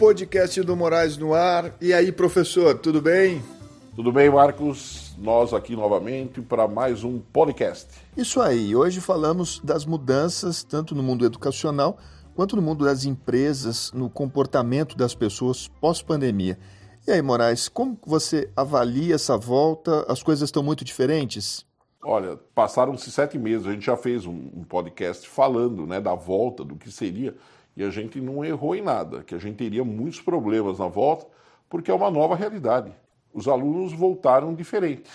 podcast do Moraes no ar. E aí, professor, tudo bem? Tudo bem, Marcos? Nós aqui novamente para mais um podcast. Isso aí, hoje falamos das mudanças tanto no mundo educacional quanto no mundo das empresas, no comportamento das pessoas pós-pandemia. E aí, Moraes, como você avalia essa volta? As coisas estão muito diferentes? Olha, passaram-se sete meses, a gente já fez um, um, podcast falando né, da volta, do que seria, e a gente não errou em nada, que a gente teria muitos problemas na volta, porque é uma nova realidade. Os alunos voltaram diferentes.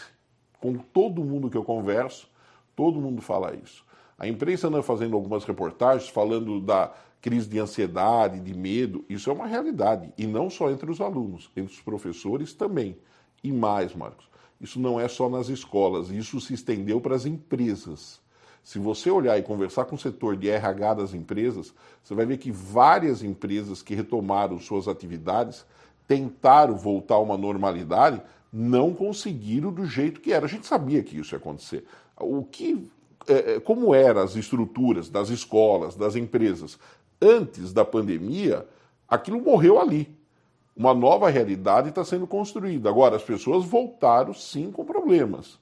Com todo mundo que eu converso, todo mundo fala isso. A imprensa anda fazendo algumas reportagens falando da crise de ansiedade, de medo. Isso é uma realidade. E não só entre os alunos, entre os professores também. E mais, Marcos, isso não é só nas escolas, isso se estendeu para as empresas. Se você olhar e conversar com o setor de RH das empresas, você vai ver que várias empresas que retomaram suas atividades tentaram voltar a uma normalidade, não conseguiram do jeito que era. A gente sabia que isso ia acontecer. O que, é, é como eram as estruturas das escolas, das empresas antes da pandemia, aquilo morreu ali uma nova realidade está sendo construída. Agora, as pessoas voltaram sim com problemas.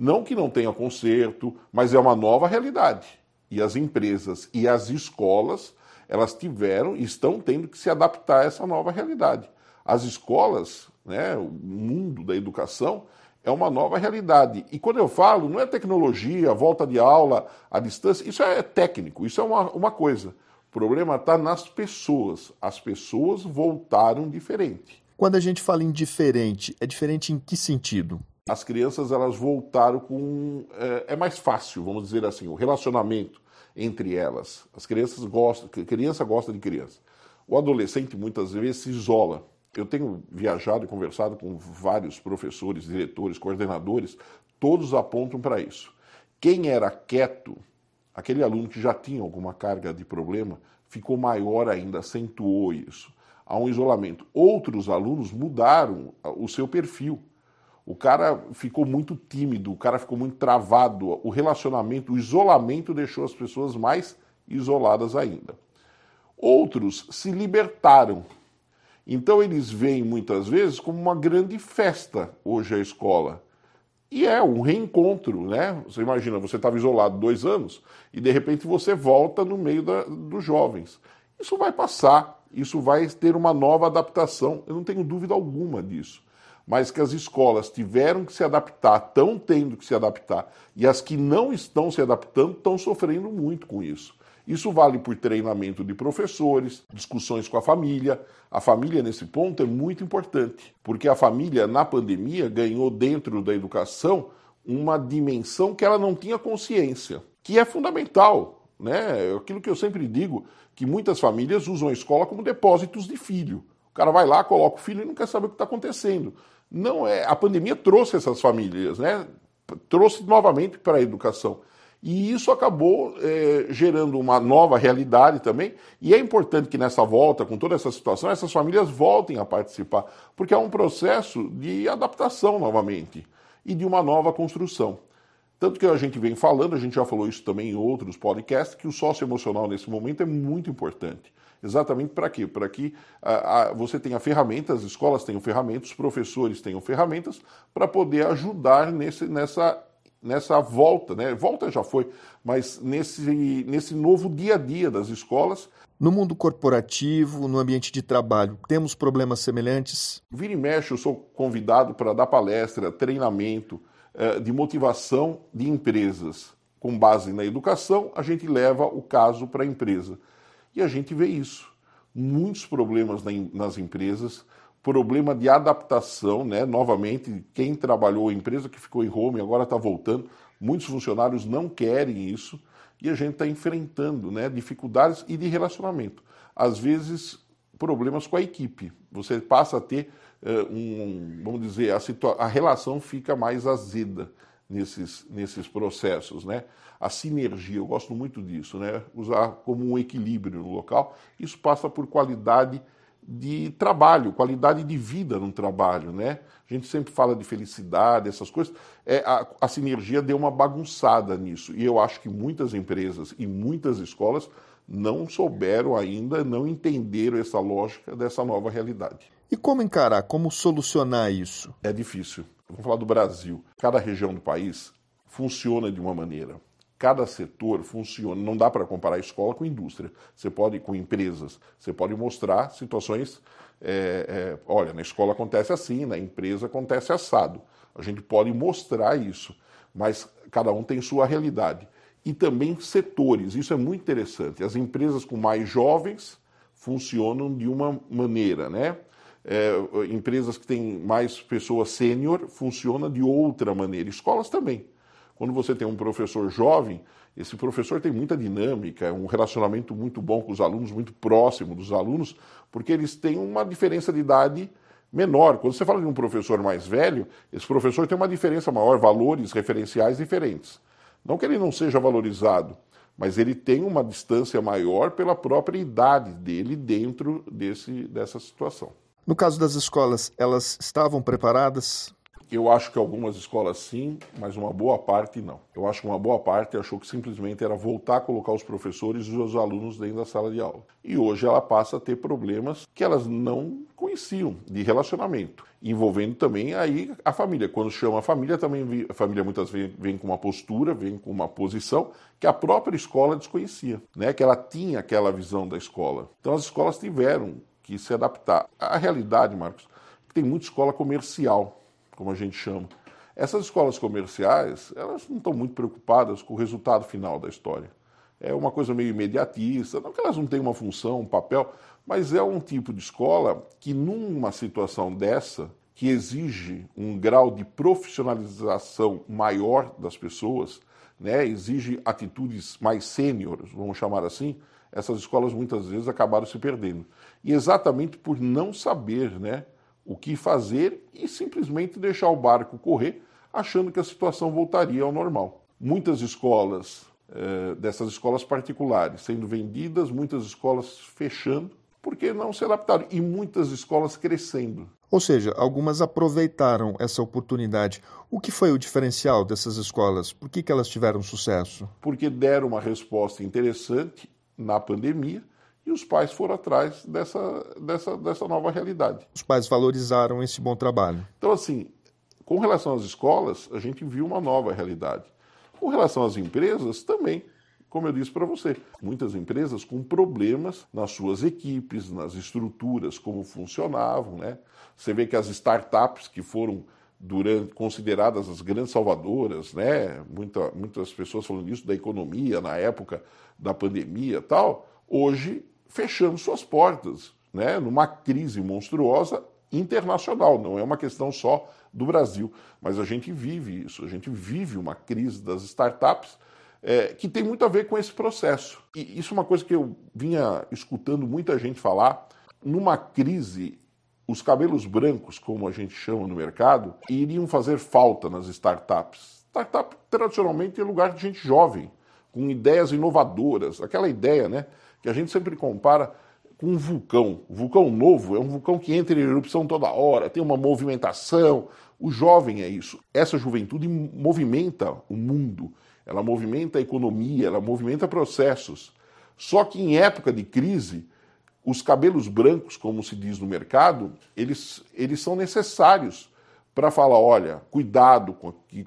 Não que não tenha conserto, mas é uma nova realidade. E as empresas e as escolas, elas tiveram e estão tendo que se adaptar a essa nova realidade. As escolas, né, o mundo da educação, é uma nova realidade. E quando eu falo, não é tecnologia, volta de aula, a distância, isso é técnico, isso é uma, uma coisa. O problema está nas pessoas. As pessoas voltaram diferente. Quando a gente fala em diferente, é diferente em que sentido? As crianças elas voltaram com é, é mais fácil, vamos dizer assim, o relacionamento entre elas. As crianças gostam, criança gosta de criança. O adolescente muitas vezes se isola. Eu tenho viajado e conversado com vários professores, diretores, coordenadores, todos apontam para isso. Quem era quieto aquele aluno que já tinha alguma carga de problema ficou maior ainda, acentuou isso. Há um isolamento. Outros alunos mudaram o seu perfil. O cara ficou muito tímido, o cara ficou muito travado, o relacionamento, o isolamento deixou as pessoas mais isoladas ainda. Outros se libertaram. Então eles veem muitas vezes como uma grande festa hoje a escola. E é um reencontro, né? Você imagina, você estava isolado dois anos e de repente você volta no meio da, dos jovens. Isso vai passar, isso vai ter uma nova adaptação, eu não tenho dúvida alguma disso. Mas que as escolas tiveram que se adaptar, estão tendo que se adaptar, e as que não estão se adaptando estão sofrendo muito com isso. Isso vale por treinamento de professores, discussões com a família. A família, nesse ponto, é muito importante, porque a família, na pandemia, ganhou dentro da educação uma dimensão que ela não tinha consciência, que é fundamental. Né? Aquilo que eu sempre digo, que muitas famílias usam a escola como depósitos de filho. O cara vai lá, coloca o filho e não quer saber o que está acontecendo. Não é, a pandemia trouxe essas famílias, né? Trouxe novamente para a educação. E isso acabou é, gerando uma nova realidade também. E é importante que nessa volta, com toda essa situação, essas famílias voltem a participar, porque é um processo de adaptação novamente e de uma nova construção. Tanto que a gente vem falando, a gente já falou isso também em outros podcasts, que o socioemocional nesse momento é muito importante. Exatamente para quê? Para que a, a, você tenha ferramentas, as escolas tenham ferramentas, os professores tenham ferramentas para poder ajudar nesse, nessa nessa volta, né? Volta já foi, mas nesse, nesse novo dia a dia das escolas. No mundo corporativo, no ambiente de trabalho, temos problemas semelhantes? Vira e mexe, eu sou convidado para dar palestra, treinamento eh, de motivação de empresas. Com base na educação, a gente leva o caso para a empresa. E a gente vê isso. Muitos problemas nas empresas, problema de adaptação, né? Novamente, quem trabalhou, a empresa que ficou em home agora está voltando. Muitos funcionários não querem isso e a gente está enfrentando né, dificuldades e de relacionamento. Às vezes, problemas com a equipe. Você passa a ter uh, um, vamos dizer, a, a relação fica mais azeda nesses, nesses processos, né? A sinergia, eu gosto muito disso, né? Usar como um equilíbrio no local. Isso passa por qualidade de trabalho, qualidade de vida no trabalho, né? A gente sempre fala de felicidade, essas coisas. É, a, a sinergia deu uma bagunçada nisso. E eu acho que muitas empresas e muitas escolas não souberam ainda, não entenderam essa lógica dessa nova realidade. E como encarar, como solucionar isso? É difícil. Vamos falar do Brasil. Cada região do país funciona de uma maneira. Cada setor funciona. Não dá para comparar escola com indústria. Você pode, com empresas, você pode mostrar situações. É, é, olha, na escola acontece assim, na empresa acontece assado. A gente pode mostrar isso, mas cada um tem sua realidade. E também setores, isso é muito interessante. As empresas com mais jovens funcionam de uma maneira, né? É, empresas que têm mais pessoas sênior funcionam de outra maneira. Escolas também. Quando você tem um professor jovem, esse professor tem muita dinâmica, um relacionamento muito bom com os alunos, muito próximo dos alunos, porque eles têm uma diferença de idade menor. Quando você fala de um professor mais velho, esse professor tem uma diferença maior, valores referenciais diferentes. Não que ele não seja valorizado, mas ele tem uma distância maior pela própria idade dele dentro desse, dessa situação. No caso das escolas, elas estavam preparadas eu acho que algumas escolas sim, mas uma boa parte não. Eu acho que uma boa parte achou que simplesmente era voltar a colocar os professores e os alunos dentro da sala de aula. E hoje ela passa a ter problemas que elas não conheciam de relacionamento, envolvendo também aí a família. Quando chama a família, também a família muitas vezes vem com uma postura, vem com uma posição que a própria escola desconhecia, né? Que ela tinha aquela visão da escola. Então as escolas tiveram que se adaptar. A realidade, Marcos, é que tem muita escola comercial como a gente chama. Essas escolas comerciais, elas não estão muito preocupadas com o resultado final da história. É uma coisa meio imediatista, não que elas não tenham uma função, um papel, mas é um tipo de escola que, numa situação dessa, que exige um grau de profissionalização maior das pessoas, né, exige atitudes mais sêniores, vamos chamar assim, essas escolas muitas vezes acabaram se perdendo. E exatamente por não saber, né, o que fazer e simplesmente deixar o barco correr, achando que a situação voltaria ao normal. Muitas escolas, eh, dessas escolas particulares, sendo vendidas, muitas escolas fechando, porque não se adaptaram, e muitas escolas crescendo. Ou seja, algumas aproveitaram essa oportunidade. O que foi o diferencial dessas escolas? Por que, que elas tiveram sucesso? Porque deram uma resposta interessante na pandemia e os pais foram atrás dessa, dessa, dessa nova realidade. Os pais valorizaram esse bom trabalho. Então, assim, com relação às escolas, a gente viu uma nova realidade. Com relação às empresas, também. Como eu disse para você, muitas empresas com problemas nas suas equipes, nas estruturas, como funcionavam, né? Você vê que as startups que foram durante, consideradas as grandes salvadoras, né? Muita, muitas pessoas falando isso da economia na época da pandemia tal, hoje fechando suas portas, né, numa crise monstruosa internacional, não é uma questão só do Brasil, mas a gente vive isso, a gente vive uma crise das startups é, que tem muito a ver com esse processo. E isso é uma coisa que eu vinha escutando muita gente falar. Numa crise, os cabelos brancos, como a gente chama no mercado, iriam fazer falta nas startups. Startup tradicionalmente é lugar de gente jovem, com ideias inovadoras, aquela ideia, né? Que a gente sempre compara com um vulcão. O vulcão novo é um vulcão que entra em erupção toda hora, tem uma movimentação. O jovem é isso. Essa juventude movimenta o mundo, ela movimenta a economia, ela movimenta processos. Só que em época de crise, os cabelos brancos, como se diz no mercado, eles, eles são necessários para falar, olha, cuidado,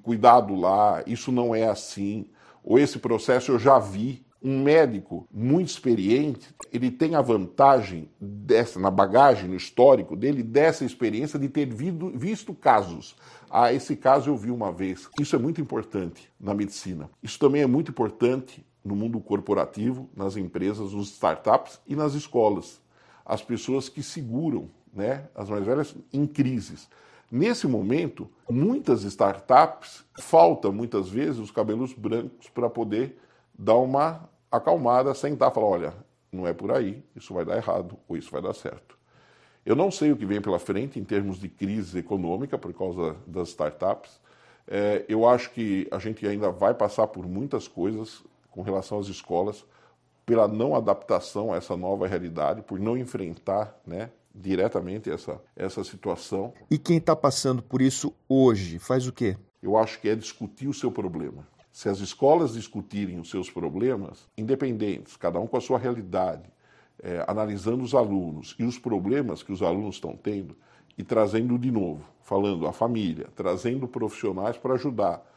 cuidado lá, isso não é assim, ou esse processo eu já vi, um médico muito experiente, ele tem a vantagem dessa, na bagagem, no histórico dele, dessa experiência de ter visto, visto casos. Ah, esse caso eu vi uma vez. Isso é muito importante na medicina. Isso também é muito importante no mundo corporativo, nas empresas, nos startups e nas escolas. As pessoas que seguram, né, as mais velhas, em crises. Nesse momento, muitas startups falta muitas vezes os cabelos brancos para poder dar uma acalmada, sentar e falar: olha, não é por aí, isso vai dar errado ou isso vai dar certo. Eu não sei o que vem pela frente em termos de crise econômica por causa das startups. É, eu acho que a gente ainda vai passar por muitas coisas com relação às escolas, pela não adaptação a essa nova realidade, por não enfrentar né, diretamente essa, essa situação. E quem está passando por isso hoje faz o quê? Eu acho que é discutir o seu problema Se as escolas discutirem os seus problemas, independentes, cada um com a sua realidade, é, analisando os alunos e os problemas que os alunos estão tendo e trazendo de novo, falando a família, trazendo profissionais para ajudar,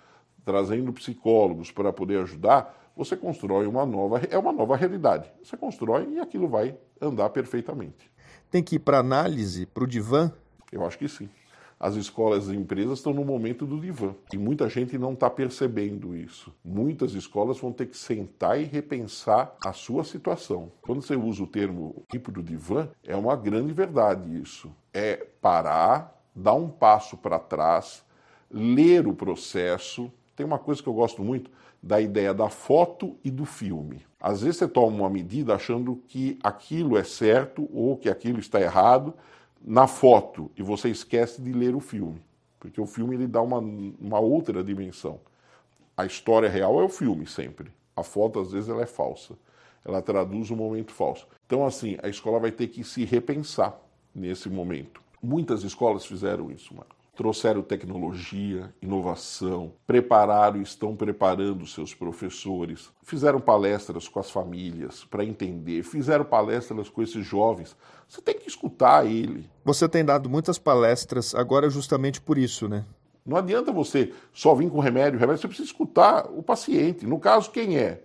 trazendo psicólogos para poder ajudar, você constrói uma nova, é uma nova realidade. Você constrói e aquilo vai andar perfeitamente. Tem que ir para análise, para o divã? Eu acho que sim as escolas e empresas estão no momento do divã. E muita gente não está percebendo isso. Muitas escolas vão ter que sentar e repensar a sua situação. Quando você usa o termo tipo do divã, é uma grande verdade isso. É parar, dar um passo para trás, ler o processo. Tem uma coisa que eu gosto muito da ideia da foto e do filme. Às vezes você toma uma medida achando que aquilo é certo ou que aquilo está errado, na foto e você esquece de ler o filme, porque o filme ele dá uma, uma outra dimensão. A história real é o filme sempre. A foto às vezes ela é falsa. Ela traduz um momento falso. Então assim, a escola vai ter que se repensar nesse momento. Muitas escolas fizeram isso, Marco trouxeram tecnologia, inovação, prepararam e estão preparando seus professores, fizeram palestras com as famílias para entender, fizeram palestras com esses jovens. Você tem que escutar ele. Você tem dado muitas palestras agora justamente por isso, né? Não adianta você só vir com remédio, remédio, você precisa escutar o paciente. No caso, quem é?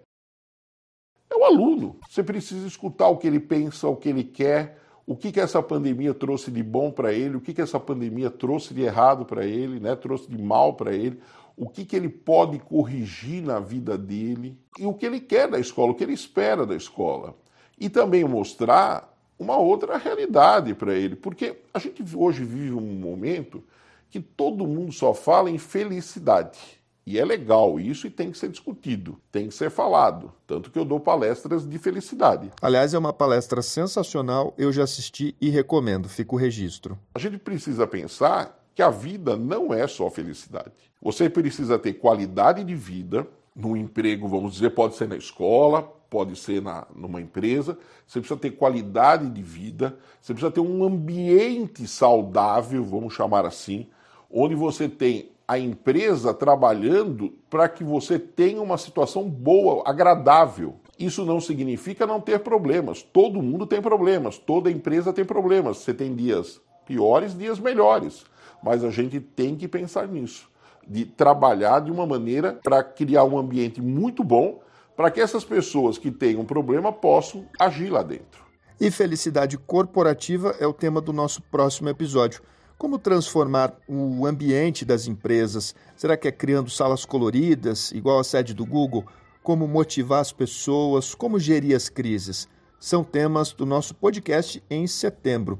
É o aluno. Você precisa escutar o que ele pensa, o que ele quer, o que, que essa pandemia trouxe de bom para ele, o que, que essa pandemia trouxe de errado para ele, né? trouxe de mal para ele, o que, que ele pode corrigir na vida dele e o que ele quer da escola, o que ele espera da escola. E também mostrar uma outra realidade para ele, porque a gente hoje vive um momento que todo mundo só fala em felicidade. E é legal isso e tem que ser discutido, tem que ser falado. Tanto que eu dou palestras de felicidade. Aliás, é uma palestra sensacional, eu já assisti e recomendo, fica o registro. A gente precisa pensar que a vida não é só felicidade. Você precisa ter qualidade de vida no emprego, vamos dizer, pode ser na escola, pode ser na, numa empresa. Você precisa ter qualidade de vida, você precisa ter um ambiente saudável, vamos chamar assim, onde você tem a empresa trabalhando para que você tenha uma situação boa, agradável. Isso não significa não ter problemas. Todo mundo tem problemas, toda empresa tem problemas. Você tem dias piores, dias melhores. Mas a gente tem que pensar nisso, de trabalhar de uma maneira para criar um ambiente muito bom para que essas pessoas que têm um problema possam agir lá dentro. E felicidade corporativa é o tema do nosso próximo episódio. Como transformar o ambiente das empresas? Será que é criando salas coloridas, igual a sede do Google? Como motivar as pessoas? Como gerir as crises? São temas do nosso podcast em setembro.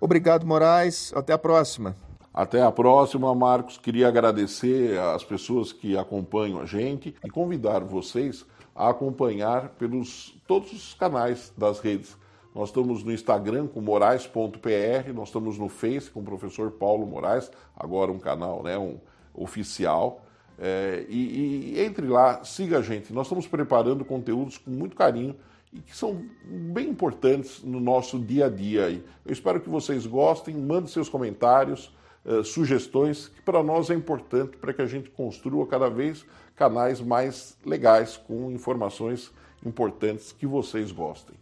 Obrigado, Moraes. Até a próxima. Até a próxima, Marcos. Queria agradecer às pessoas que acompanham a gente e convidar vocês a acompanhar pelos todos os canais das redes nós estamos no Instagram com moraes.pr, nós estamos no Face com o professor Paulo Moraes, agora um canal né, um, oficial. É, e, e entre lá, siga a gente. Nós estamos preparando conteúdos com muito carinho e que são bem importantes no nosso dia a dia. Eu espero que vocês gostem, mandem seus comentários, uh, sugestões, que para nós é importante para que a gente construa cada vez canais mais legais com informações importantes que vocês gostem.